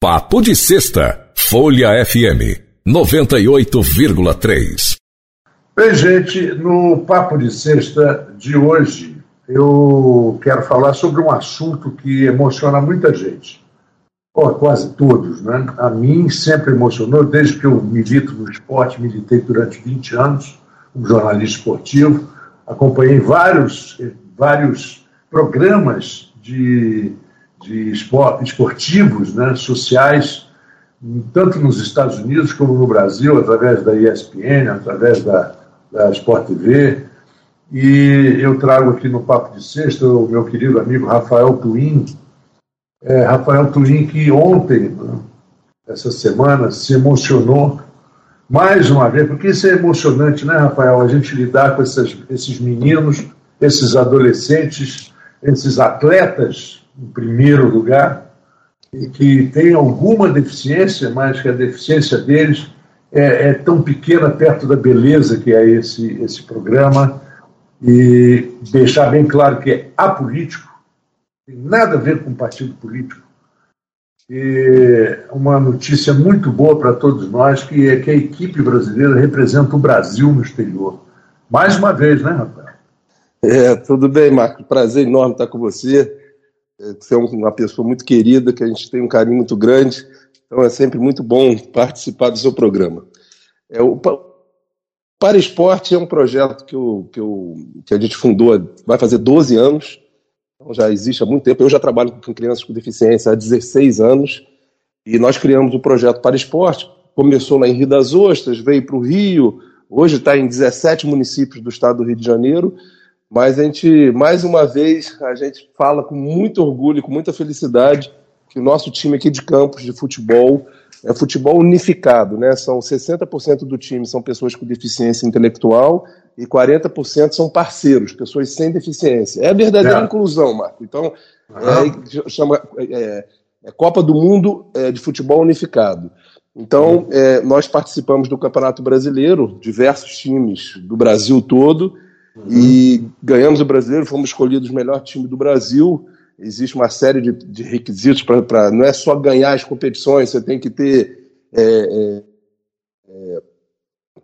Papo de Sexta, Folha FM 98,3. Bem, gente, no Papo de Sexta de hoje, eu quero falar sobre um assunto que emociona muita gente. Oh, quase todos, né? A mim sempre emocionou, desde que eu milito no esporte, militei durante 20 anos como jornalista esportivo, acompanhei vários, vários programas de de esportivos, né, sociais, tanto nos Estados Unidos como no Brasil, através da ESPN, através da, da Sport TV. E eu trago aqui no Papo de Sexta o meu querido amigo Rafael Twin. É, Rafael Twin, que ontem, né, essa semana, se emocionou mais uma vez, porque isso é emocionante, né, Rafael? A gente lidar com essas, esses meninos, esses adolescentes, esses atletas em primeiro lugar, e que têm alguma deficiência, mas que a deficiência deles é, é, tão pequena perto da beleza que é esse, esse programa, e deixar bem claro que é apolítico, tem nada a ver com partido político. E uma notícia muito boa para todos nós, que é que a equipe brasileira representa o Brasil no exterior. Mais uma vez, né, Rafael? É, tudo bem, Marco. Prazer enorme estar com você. Você é uma pessoa muito querida, que a gente tem um carinho muito grande, então é sempre muito bom participar do seu programa. É, o Para Esporte é um projeto que, eu, que, eu, que a gente fundou, vai fazer 12 anos, então já existe há muito tempo. Eu já trabalho com crianças com deficiência há 16 anos, e nós criamos o projeto Para Esporte. Começou lá em Rio das Ostras, veio para o Rio, hoje está em 17 municípios do estado do Rio de Janeiro, mas a gente, mais uma vez, a gente fala com muito orgulho, com muita felicidade, que o nosso time aqui de campos de futebol é futebol unificado, né? São 60% do time são pessoas com deficiência intelectual e 40% são parceiros, pessoas sem deficiência. É a verdadeira é. inclusão, Marco. Então, uhum. é, chama é, é, Copa do Mundo é, de Futebol Unificado. Então, uhum. nós participamos do Campeonato Brasileiro, diversos times do Brasil todo, e ganhamos o brasileiro, fomos escolhidos o melhor time do Brasil. Existe uma série de, de requisitos para. Não é só ganhar as competições, você tem que ter é, é, é,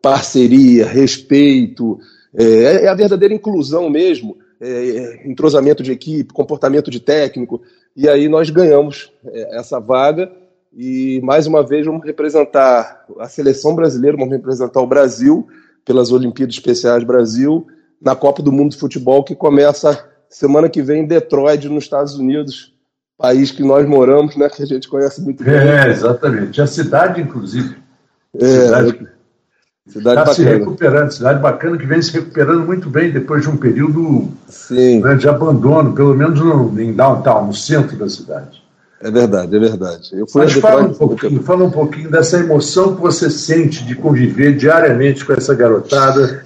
parceria, respeito, é, é, a verdadeira inclusão mesmo, é, é, entrosamento de equipe, comportamento de técnico. E aí nós ganhamos essa vaga e mais uma vez vamos representar a seleção brasileira, vamos representar o Brasil pelas Olimpíadas Especiais Brasil na Copa do Mundo de Futebol, que começa semana que vem em Detroit, nos Estados Unidos, país que nós moramos, né, que a gente conhece muito bem. É, exatamente. A cidade, inclusive. É, cidade, cidade está se recuperando, cidade bacana que vem se recuperando muito bem depois de um período né, de abandono, pelo menos no, em downtown, no centro da cidade. É verdade, é verdade. Eu fui Mas fala um, pouquinho, fala um pouquinho dessa emoção que você sente de conviver diariamente com essa garotada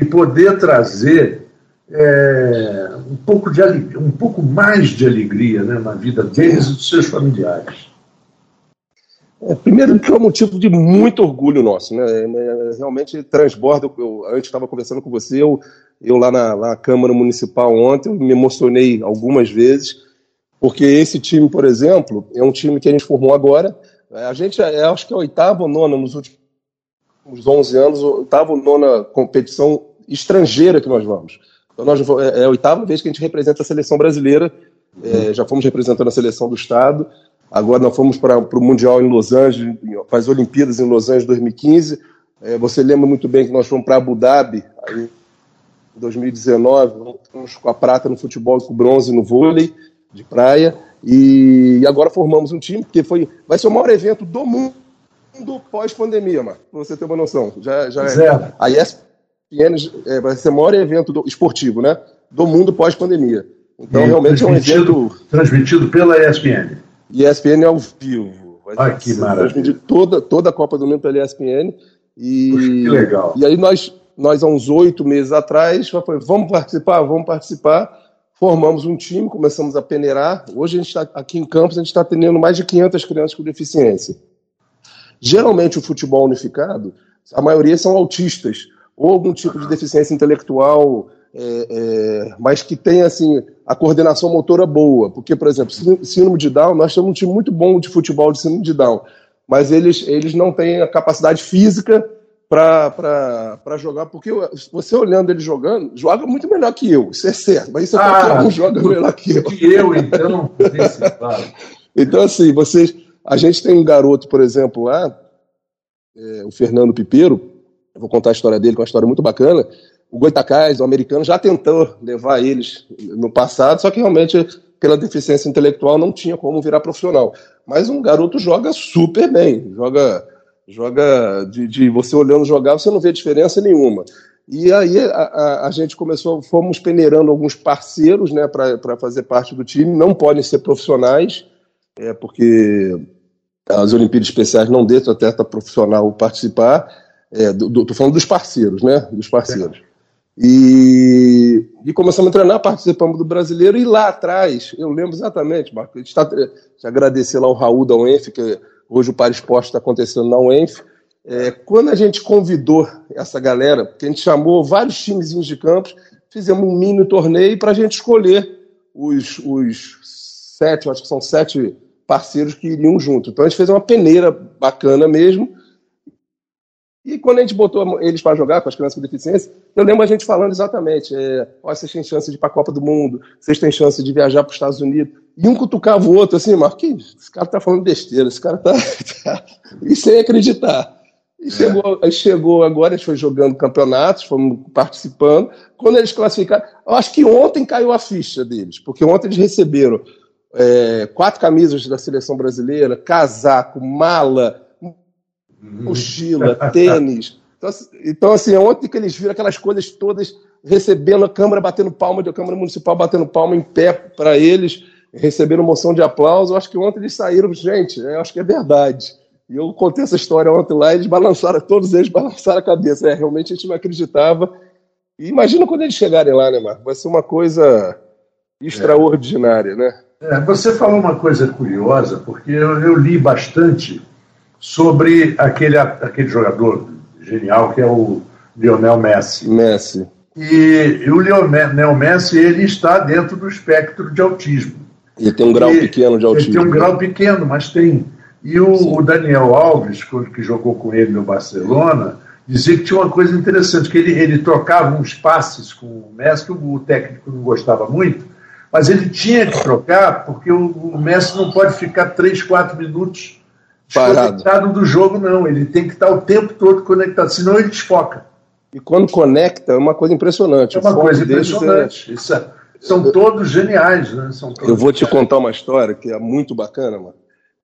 e poder trazer é, um pouco de um pouco mais de alegria né, na vida deles e dos seus familiares. É, primeiro que é um motivo de muito orgulho nosso, né? É, é realmente transborda. Eu, antes estava conversando com você, eu, eu lá, na, na Câmara Municipal ontem, me emocionei algumas vezes, porque esse time, por exemplo, é um time que a gente formou agora. A gente, é, acho que é a oitava ou nona nos últimos uns 11 anos, oitava ou nona competição estrangeira que nós vamos. Então, nós, é, é a oitava vez que a gente representa a seleção brasileira. É, já fomos representando a seleção do Estado. Agora nós fomos para o Mundial em Los Angeles, para as Olimpíadas em Los Angeles 2015. É, você lembra muito bem que nós fomos para Abu Dhabi em 2019, fomos com a prata no futebol e com o bronze no vôlei de praia. E, e agora formamos um time, porque foi, vai ser o maior evento do mundo pós-pandemia, Marco, pra você ter uma noção. Já, já é, a ESPN é, vai ser o maior evento do, esportivo, né? Do mundo pós-pandemia. Então, e realmente é um evento. Transmitido pela ESPN. ESPN ao vivo. Vai que maravilha. Toda, toda a Copa do Mundo pela ESPN. E, Puxa, que legal. E aí nós, nós há uns oito meses atrás, vamos participar, vamos participar. Formamos um time, começamos a peneirar. Hoje a gente está aqui em Campos, a gente está atendendo mais de 500 crianças com deficiência. Geralmente o futebol unificado, a maioria são autistas, ou algum tipo de deficiência intelectual é, é, mas que tem assim a coordenação motora boa. Porque, por exemplo, síndrome de Down, nós temos um time muito bom de futebol de síndrome de Down, mas eles, eles não têm a capacidade física para jogar, porque você olhando ele jogando, joga muito melhor que eu, isso é certo, mas isso é ah, qualquer um joga melhor que eu. Que eu, então, claro. Então, assim, vocês. A gente tem um garoto, por exemplo, lá, é, o Fernando Pipeiro, eu vou contar a história dele, que é uma história muito bacana. O Goitacás, o americano, já tentou levar eles no passado, só que realmente, pela deficiência intelectual, não tinha como virar profissional. Mas um garoto joga super bem, joga joga de, de, você olhando jogar, você não vê diferença nenhuma. E aí a, a, a gente começou, fomos peneirando alguns parceiros né, para fazer parte do time, não podem ser profissionais, é, porque as Olimpíadas Especiais não deixam atleta profissional participar. Estou é, falando dos parceiros, né? Dos parceiros. E, e, começamos a treinar, participamos do brasileiro, e lá atrás, eu lembro exatamente, Marco, a gente está. Agradecer lá o Raul da UENF, que hoje o Para Esporte está acontecendo na UENF. É, quando a gente convidou essa galera, porque a gente chamou vários times de campos, fizemos um mini torneio para a gente escolher os, os sete, acho que são sete parceiros que iriam junto. Então a gente fez uma peneira bacana mesmo. E quando a gente botou eles para jogar com as crianças com deficiência, eu lembro a gente falando exatamente: é, ó, vocês têm chance de ir para a Copa do Mundo, vocês têm chance de viajar para os Estados Unidos. E um cutucava o outro assim, Marquinhos, esse cara tá falando besteira, esse cara tá. tá... e sem acreditar. E chegou, é. chegou agora, a gente foi jogando campeonatos, fomos participando. Quando eles classificaram, eu acho que ontem caiu a ficha deles, porque ontem eles receberam é, quatro camisas da seleção brasileira, casaco, mala, mochila, tênis. Então, assim, então, assim, ontem que eles viram aquelas coisas todas, recebendo a Câmara batendo palma, a Câmara Municipal batendo palma em pé para eles, receberam moção de aplauso. Eu acho que ontem eles saíram, gente, eu acho que é verdade. E eu contei essa história ontem lá, eles balançaram, todos eles balançaram a cabeça. É, realmente a gente não acreditava. E imagina quando eles chegarem lá, né, Marco? Vai ser uma coisa extraordinária, é. né? É, você falou uma coisa curiosa, porque eu, eu, li bastante sobre aquele, aquele jogador genial que é o Lionel Messi. Messi. E, e o Lionel Messi ele está dentro do espectro de autismo. Ele tem um grau e, pequeno de autismo. Ele tem um grau pequeno, mas tem. E o, o Daniel Alves, que jogou com ele no Barcelona, dizia que tinha uma coisa interessante, que ele, ele trocava uns passes com o Messi, que o técnico não gostava muito, mas ele tinha que trocar, porque o, o Messi não pode ficar 3, 4 minutos desconectado do jogo, não. Ele tem que estar o tempo todo conectado, senão ele desfoca. E quando conecta, é uma coisa impressionante. É uma coisa impressionante. É... Isso é... São todos geniais, né? São todos Eu vou te contar uma história que é muito bacana, mano.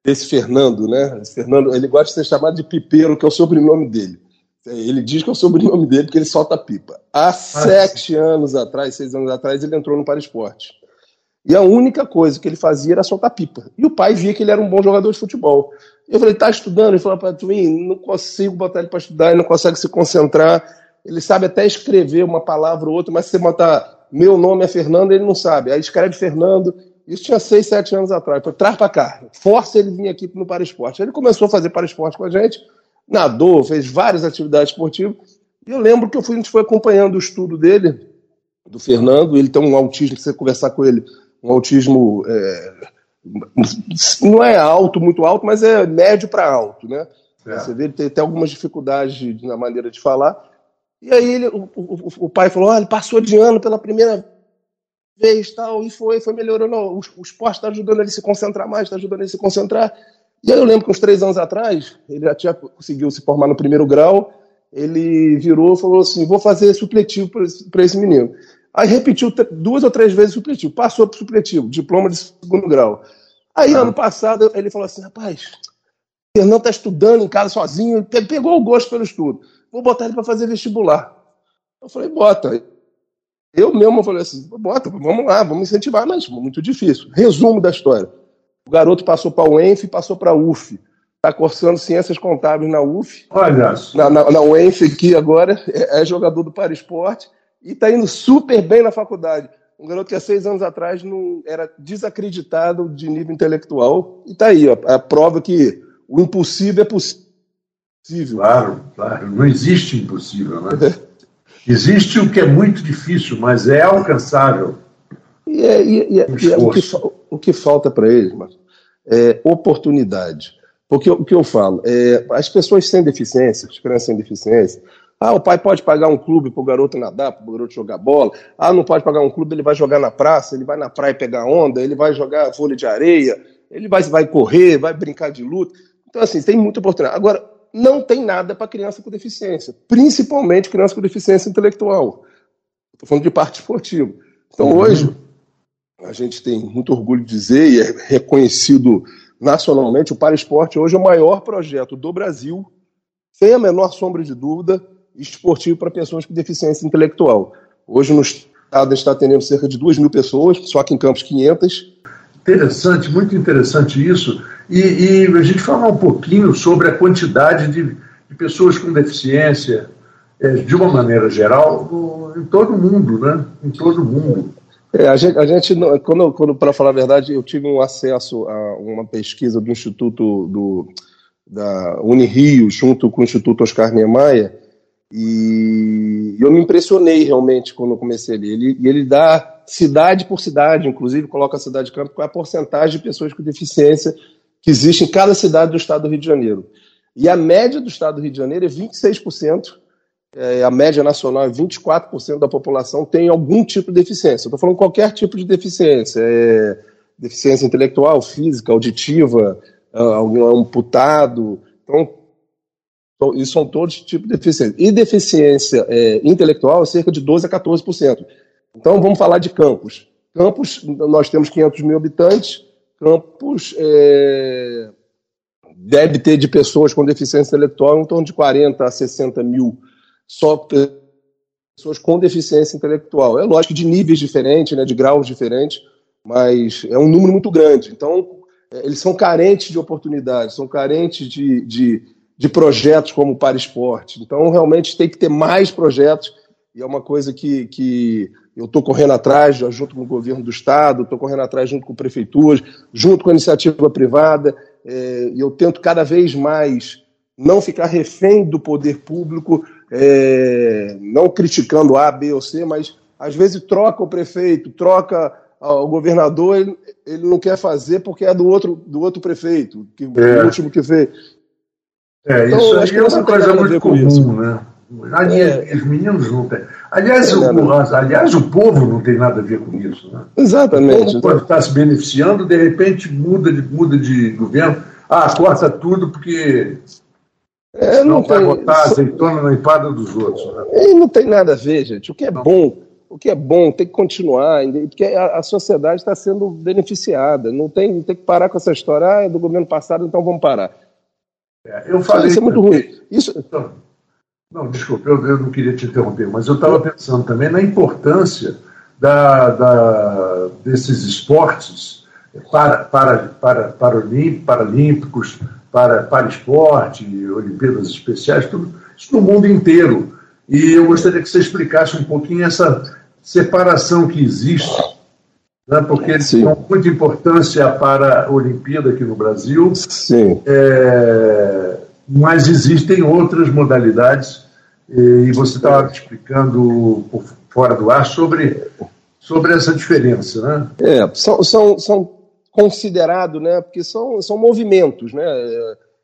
Esse Fernando, né? Esse Fernando, ele gosta de ser chamado de Pipeiro, que é o sobrenome dele. Ele diz que é o sobrenome dele porque ele solta pipa. Há ah, sete sim. anos atrás, seis anos atrás, ele entrou no Paraesporte. E a única coisa que ele fazia era soltar pipa. E o pai via que ele era um bom jogador de futebol. Eu falei, tá estudando? Ele falou para mim, não consigo botar ele para estudar, ele não consegue se concentrar. Ele sabe até escrever uma palavra ou outra, mas se você botar meu nome é Fernando, ele não sabe. Aí escreve Fernando. Isso tinha seis, sete anos atrás. Falei, traz para cá. Força ele vir aqui no Paraesporte. Ele começou a fazer Paraesporte com a gente, nadou, fez várias atividades esportivas. E eu lembro que eu fui, a gente foi acompanhando o estudo dele, do Fernando. Ele tem um autismo, que você conversar com ele um autismo é, não é alto, muito alto, mas é médio para alto, né? É. Você vê ele tem até algumas dificuldades na maneira de falar. E aí ele, o, o, o pai falou: olha, ele passou de ano pela primeira vez tal, e foi, foi melhorando. O, o esporte está ajudando ele a se concentrar mais, está ajudando ele a se concentrar. E aí eu lembro que uns três anos atrás, ele já tinha conseguiu se formar no primeiro grau, ele virou e falou assim: vou fazer supletivo para esse menino. Aí repetiu duas ou três vezes o supletivo, passou para o supletivo, diploma de segundo grau. Aí, ah. ano passado, ele falou assim: rapaz, o Fernando está estudando em casa sozinho, pegou o gosto pelo estudo, vou botar ele para fazer vestibular. Eu falei: bota. Eu mesmo falei assim: bota, vamos lá, vamos incentivar, mas muito difícil. Resumo da história: o garoto passou para o UENF e passou para a UF. Está cursando ciências contábeis na UF. Olha. Na, na, na UENF aqui agora, é, é jogador do Para Esporte e está indo super bem na faculdade. Um garoto que há seis anos atrás não era desacreditado de nível intelectual. E está aí, ó, a prova que o impossível é possível. Claro, claro. Não existe impossível, né? Existe o que é muito difícil, mas é alcançável. E, é, e, é, e é o, que, o que falta para eles, mas é oportunidade. Porque o que eu falo, é, as pessoas sem deficiência, as crianças sem deficiência, ah, o pai pode pagar um clube para o garoto nadar, para o garoto jogar bola. Ah, não pode pagar um clube, ele vai jogar na praça, ele vai na praia pegar onda, ele vai jogar vôlei de areia, ele vai, vai correr, vai brincar de luta. Então, assim, tem muita oportunidade. Agora, não tem nada para criança com deficiência, principalmente criança com deficiência intelectual. Estou falando de parte esportiva. Então, uhum. hoje, a gente tem muito orgulho de dizer, e é reconhecido nacionalmente, o Para Esporte hoje é o maior projeto do Brasil, sem a menor sombra de dúvida, esportivo para pessoas com deficiência intelectual. Hoje, no estado, está atendendo cerca de 2 mil pessoas, só aqui em Campos 500. Interessante, muito interessante isso. E, e a gente falar um pouquinho sobre a quantidade de, de pessoas com deficiência, é, de uma maneira geral, no, em todo o mundo, né? Em todo o mundo. É, a gente, a gente quando, quando para falar a verdade, eu tive um acesso a uma pesquisa do Instituto do, da Unirio, junto com o Instituto Oscar Niemeyer, e eu me impressionei realmente quando eu comecei ali. Ele, ele dá cidade por cidade, inclusive coloca a cidade de campo, qual é a porcentagem de pessoas com deficiência que existe em cada cidade do estado do Rio de Janeiro. E a média do estado do Rio de Janeiro é 26%, é, a média nacional é 24% da população tem algum tipo de deficiência. Estou falando qualquer tipo de deficiência, é, deficiência intelectual, física, auditiva, é, amputado. Então, isso são todos tipos de deficiência. E deficiência é, intelectual é cerca de 12% a 14%. Então, vamos falar de Campos. Campos, nós temos 500 mil habitantes, Campos é, deve ter de pessoas com deficiência intelectual em torno de 40 a 60 mil só pessoas com deficiência intelectual. É lógico de níveis diferentes, né, de graus diferentes, mas é um número muito grande. Então, é, eles são carentes de oportunidades, são carentes de, de, de projetos como o Para Esporte. Então, realmente tem que ter mais projetos, e é uma coisa que, que eu estou correndo atrás, junto com o governo do Estado, estou correndo atrás junto com prefeituras, junto com a iniciativa privada, é, e eu tento cada vez mais não ficar refém do poder público, é, não criticando A, B ou C, mas às vezes troca o prefeito, troca o governador, ele, ele não quer fazer porque é do outro, do outro prefeito, que é. o último que fez. É, então, isso aí é uma coisa muito comum, né? Aliás, é. os meninos não têm. Aliás, é, o, aliás, o povo não tem nada a ver com isso. Né? Exatamente. O povo pode estar se beneficiando, de repente muda de, muda de governo. Ah, corta tudo porque é, não, não vai botar azeitona na empada dos outros. Né? E não tem nada a ver, gente. O que é não. bom, o que é bom tem que continuar, porque a, a sociedade está sendo beneficiada. Não tem, tem que parar com essa história, ah, é do governo passado, então vamos parar. É, eu falei. Isso é muito ruim. Isso... Não, desculpa, eu, eu, não queria te interromper, mas eu estava pensando também na importância da, da, desses esportes para, para, para, paralímpicos, para, para esporte, Olimpíadas Especiais, tudo isso no mundo inteiro. E eu gostaria que você explicasse um pouquinho essa separação que existe, né, porque eles dão muita importância para a Olimpíada aqui no Brasil, Sim. É, mas existem outras modalidades, e você estava explicando por fora do ar sobre, sobre essa diferença. Né? É, são, são, são considerado, né? Porque são, são movimentos, né?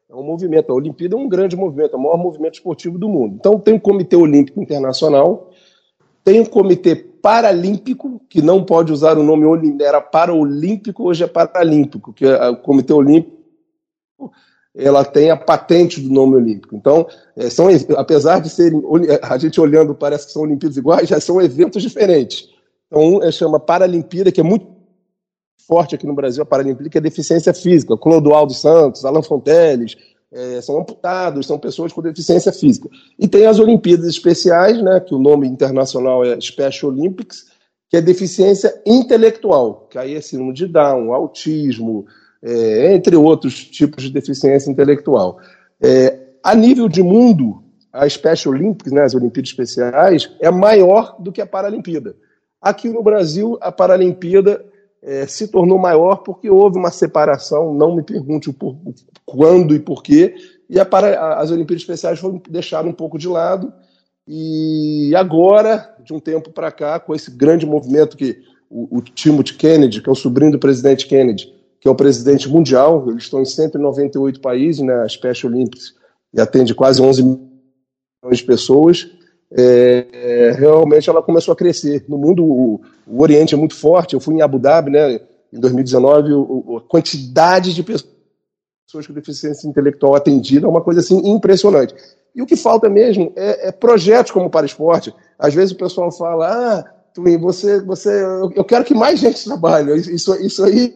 É um movimento. A Olimpíada é um grande movimento, é o maior movimento esportivo do mundo. Então tem o Comitê Olímpico Internacional, tem o Comitê Paralímpico, que não pode usar o nome era Paraolímpico, hoje é Paralímpico, que é o Comitê Olímpico ela tem a patente do nome olímpico. Então, é, são, apesar de serem, a gente olhando parece que são Olimpíadas iguais, já são eventos diferentes. Então, um é, chama Paralimpíada, que é muito forte aqui no Brasil, a Paralimpíada, que é deficiência física. Clodoaldo Santos, Alan Fonteles, é, são amputados, são pessoas com deficiência física. E tem as Olimpíadas Especiais, né, que o nome internacional é Special Olympics, que é deficiência intelectual, que aí é síndrome de Down, autismo, é, entre outros tipos de deficiência intelectual. É, a nível de mundo, a Special Olympics, né, as Olimpíadas Especiais, é maior do que a Paralimpíada. Aqui no Brasil, a Paralimpíada é, se tornou maior porque houve uma separação, não me pergunte por, quando e por quê, e a, as Olimpíadas Especiais foram deixadas um pouco de lado, E agora, de um tempo para cá, com esse grande movimento que o, o Timothy Kennedy, que é o sobrinho do presidente Kennedy, que é o presidente mundial, eles estão em 198 países na né, Special Olympics e atende quase 11 milhões de pessoas. É, realmente ela começou a crescer. No mundo, o, o, Oriente é muito forte. Eu fui em Abu Dhabi, né, em 2019, o, a quantidade de pessoas com deficiência intelectual atendida é uma coisa assim impressionante. E o que falta mesmo é, é projetos como o Para Esporte. Às vezes o pessoal fala, ah, Twin, você, você, eu quero que mais gente trabalhe. Isso, isso aí,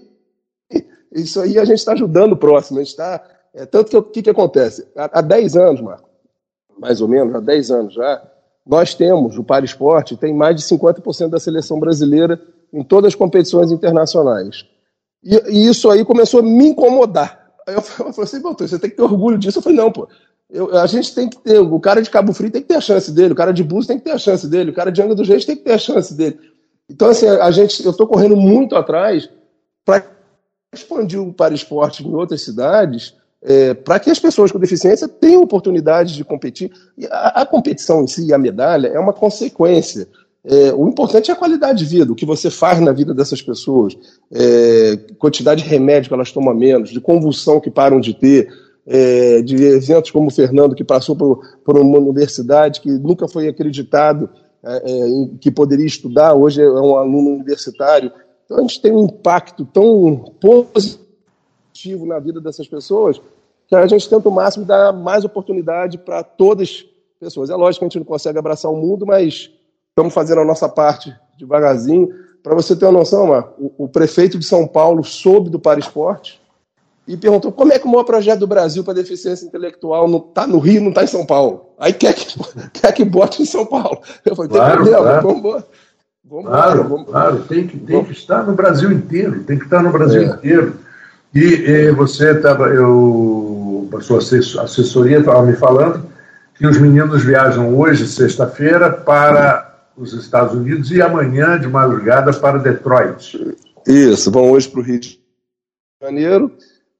isso aí a gente está ajudando o próximo. A gente está, é, tanto que o que, que acontece? Há, há 10 anos, Marco, mais ou menos, há 10 anos já, nós temos, o Para Esporte tem mais de 50% da seleção brasileira em todas as competições internacionais. E, e, isso aí começou a me incomodar. Aí eu falei assim, você tem que ter orgulho disso. Eu falei, não, pô, eu, a gente tem que ter, o cara de Cabo Frio tem que ter a chance dele, o cara de Búzios tem que ter a chance dele, o cara de Angra do Reis tem que ter a chance dele. Então, assim, a gente, eu estou correndo muito atrás para expandir o para esporte em outras cidades, é, para que as pessoas com deficiência tenham oportunidade de competir. A, a competição em si, a medalha, é uma consequência. É, o importante é a qualidade de vida, o que você faz na vida dessas pessoas, é, quantidade de remédio que elas tomam menos, de convulsão que param de ter, é, de eventos como o Fernando, que passou por, por uma universidade que nunca foi acreditado é, é que poderia estudar, hoje é um aluno universitário. Então a gente tem um impacto tão positivo na vida dessas pessoas que a gente tenta o máximo dar mais oportunidade para todas as pessoas. É lógico que a gente não consegue abraçar o mundo, mas estamos fazendo a nossa parte devagarzinho. Para você ter uma noção, o, o prefeito de São Paulo soube do Para Esporte e perguntou como é que o maior projeto do Brasil para deficiência intelectual não está no Rio, não está em São Paulo. Aí quer que, quer que bote em São Paulo. Eu falei, claro, tem problema, claro. vamos Vamos claro, vamos, claro, tem que, tem que estar no Brasil inteiro, tem que estar no Brasil é. inteiro. E, e você estava, eu, a sua assessoria estava me falando que os meninos viajam hoje, sexta-feira, para os Estados Unidos e amanhã, de madrugada, para Detroit. Isso, vão hoje para o Rio de Janeiro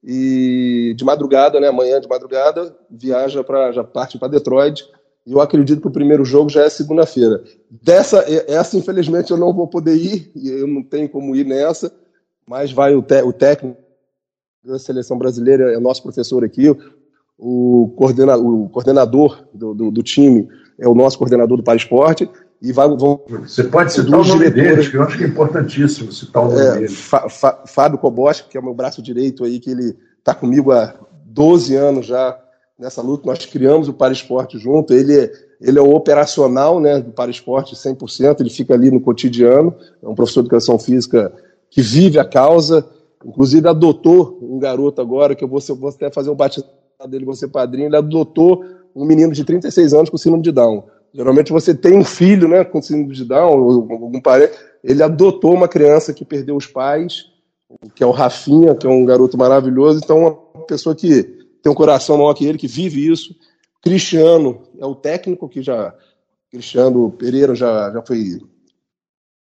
e de madrugada, né, amanhã de madrugada, viaja para já parte para Detroit. E eu acredito que o primeiro jogo já é segunda-feira. Dessa, essa infelizmente eu não vou poder ir, eu não tenho como ir nessa, mas vai o, te, o técnico da seleção brasileira, é nosso professor aqui, o, coordena, o coordenador do, do, do, time é o nosso coordenador do Para Esporte, e vai, vão, Você pode citar o nome deles, que eu acho que é importantíssimo citar o nome é, deles. Fábio Koboski, que é o meu braço direito aí, que ele está comigo há 12 anos já nessa luta. Nós criamos o Para Esporte junto. Ele, ele é o operacional né, do Para Esporte 100%, ele fica ali no cotidiano. É um professor de educação física que vive a causa. Inclusive, adotou um garoto agora, que eu vou, vou até fazer um batizado dele, ser padrinho. Ele adotou um menino de 36 anos com síndrome de Down. Geralmente você tem um filho, né, com síndrome de Down, ou algum parente. Ele adotou uma criança que perdeu os pais, que é o Rafinha, que é um garoto maravilhoso. Então, uma pessoa que tem um coração maior que ele, que vive isso. Cristiano é o técnico que já. Cristiano Pereira já, já foi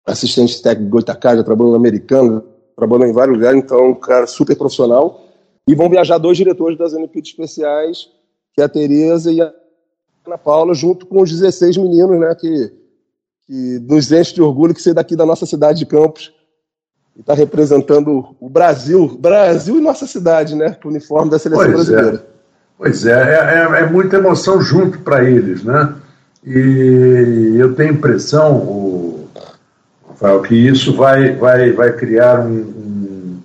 assistente técnico do Goitacá, já trabalhou no americano, trabalhou em vários lugares, então, um cara super profissional. E vão viajar dois diretores das Olimpíadas Especiais, que é a Tereza e a Ana Paula, junto com os 16 meninos, né, que, que nos enche de orgulho que ser daqui da nossa cidade de Campos e está representando o Brasil, Brasil e nossa cidade, né, com o uniforme da seleção pois é. brasileira. É. Pois é, é, é, muita emoção junto para eles, né? E eu tenho impressão, o, Rafael, que isso vai, vai, vai criar um, um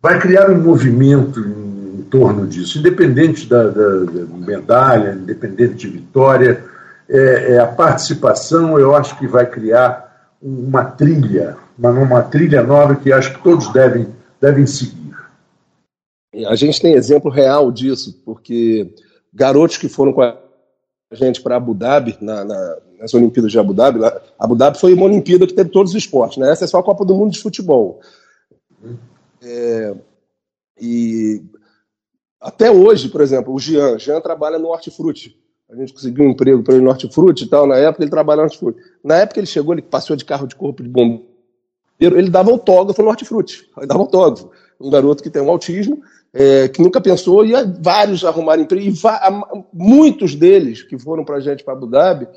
vai criar um movimento torno disso, independente da, da, da medalha, independente de vitória, é, é, a participação eu acho que vai criar uma trilha, uma, uma trilha nova que acho que todos devem, devem seguir. A gente tem exemplo real disso, porque garotos que foram com a gente para Abu Dhabi, na, na, nas Olimpíadas de Abu Dhabi, Abu Dhabi foi uma Olimpíada que teve todos os esportes, né? essa é só a Copa do Mundo de futebol. É, e até hoje, por exemplo, o Jean, Jean trabalha no Hortifruti. A gente conseguiu um emprego para ele no Hortifruti e tal. Na época ele trabalhava no Hortifruti. Na época ele chegou, ele passou de carro de corpo de bombeiro, ele dava autógrafo no Hortifruti. Ele dava autógrafo. um garoto que tem um autismo, é, que nunca pensou, e vários arrumaram emprego, e muitos deles que foram para a gente para Abu Dhabi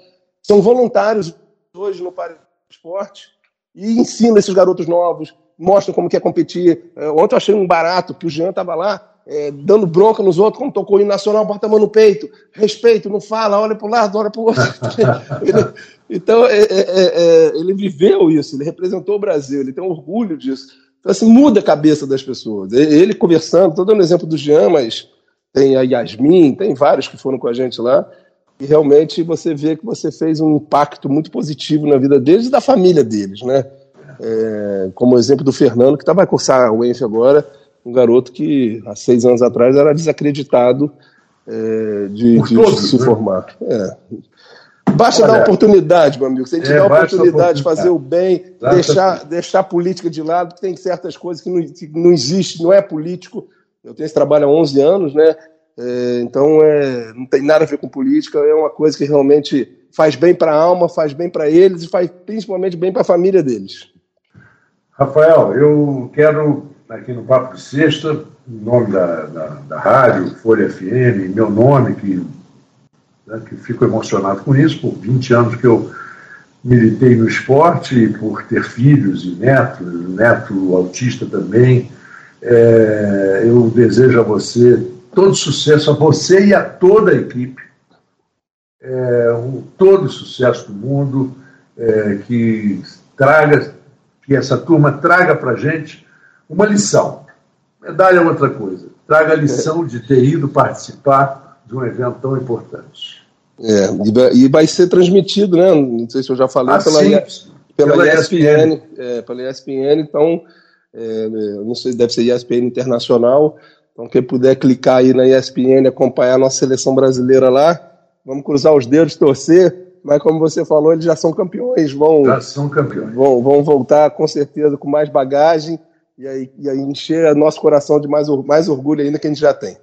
são voluntários hoje no Paris Esporte e ensinam esses garotos novos, mostram como quer competir. É, ontem eu achei um barato que o Jean estava lá é, dando bronca nos outros, como tocou o nacional, bota a mão no peito, respeito, não fala, olha para o lado, olha para o outro. ele, então, é, é, é, é, ele viveu isso, ele representou o Brasil, ele tem orgulho disso. Então, assim, muda a cabeça das pessoas. Ele conversando, estou dando exemplo do Jean, mas tem a Yasmin, tem vários que foram com a gente lá, e realmente você vê que você fez um impacto muito positivo na vida deles e da família deles, né? É, como o exemplo do Fernando, que tá, vai cursar o ENF agora, um garoto que há seis anos atrás era desacreditado é, de, de, todos, de, se né? formar. É. Basta Olha, dar oportunidade, meu amigo. Se a gente é, a oportunidade de fazer o bem, deixar, deixar a política de lado, tem certas coisas que não, que não existe, não é político. Eu tenho esse trabalho há 11 anos, né? É, então é, não tem nada a ver com política, é uma coisa que realmente faz bem para a alma, faz bem para eles e faz principalmente bem para a família deles. Rafael, eu quero aqui no Papo de Sexta, em nome da, da, da rádio, Folha FM, meu nome, que, né, que fico emocionado com isso, por 20 anos que eu militei no esporte, por ter filhos e netos, neto autista também. É, eu desejo a você todo sucesso, a você e a toda a equipe, é, um, todo o sucesso do mundo, é, que traga, que essa turma traga para a gente uma lição. Medalha é outra coisa. Traga a lição de ter ido participar de um evento tão importante. É, e vai ser transmitido, né? Não sei se eu já falei, ah, pela, sim, pela, pela, ESPN. ESPN é, pela ESPN, então, é, não sei, deve ser ESPN Internacional. Então, quem puder clicar aí na ESPN, acompanhar a nossa seleção brasileira lá, vamos cruzar os dedos, torcer. Mas, como você falou, eles já são campeões. Vão, já são campeões. Vão, vão voltar, com certeza, com mais bagagem e aí, e aí encher nosso coração de mais, mais orgulho ainda que a gente já tem.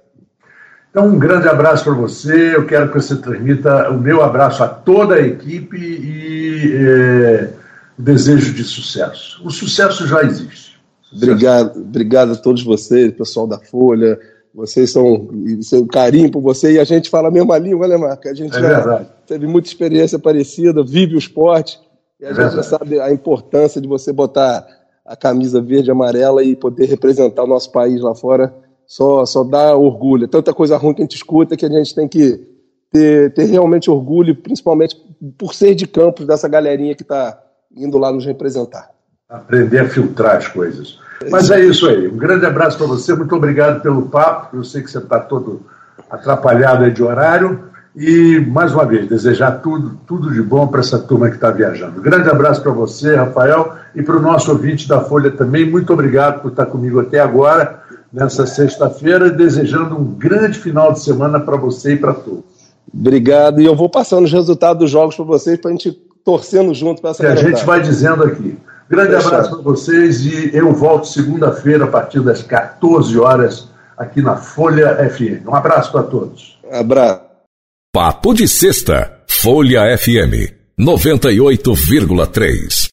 Então, um grande abraço para você. Eu quero que você transmita o meu abraço a toda a equipe e é, o desejo de sucesso. O sucesso já existe. Obrigado, obrigado a todos vocês, pessoal da Folha. Vocês são seu carinho por você e a gente fala a mesma língua, né, Marco? A gente é já teve muita experiência parecida, vive o esporte e a é gente verdade. já sabe a importância de você botar a camisa verde e amarela e poder representar o nosso país lá fora só, só dá orgulho. É tanta coisa ruim que a gente escuta que a gente tem que ter, ter realmente orgulho, principalmente por ser de campos dessa galerinha que está indo lá nos representar. Aprender a filtrar as coisas. Mas é isso aí. Um grande abraço para você. Muito obrigado pelo papo. Eu sei que você está todo atrapalhado de horário. E, mais uma vez, desejar tudo, tudo de bom para essa turma que está viajando. Grande abraço para você, Rafael, e para o nosso ouvinte da Folha também. Muito obrigado por estar comigo até agora, nessa sexta-feira, desejando um grande final de semana para você e para todos. Obrigado, e eu vou passando os resultados dos jogos para vocês, para a gente torcendo junto para essa Que a gente vai dizendo aqui. Grande Fechado. abraço para vocês e eu volto segunda-feira, a partir das 14 horas, aqui na Folha FM. Um abraço para todos. abraço. Papo de Sexta, Folha FM 98,3.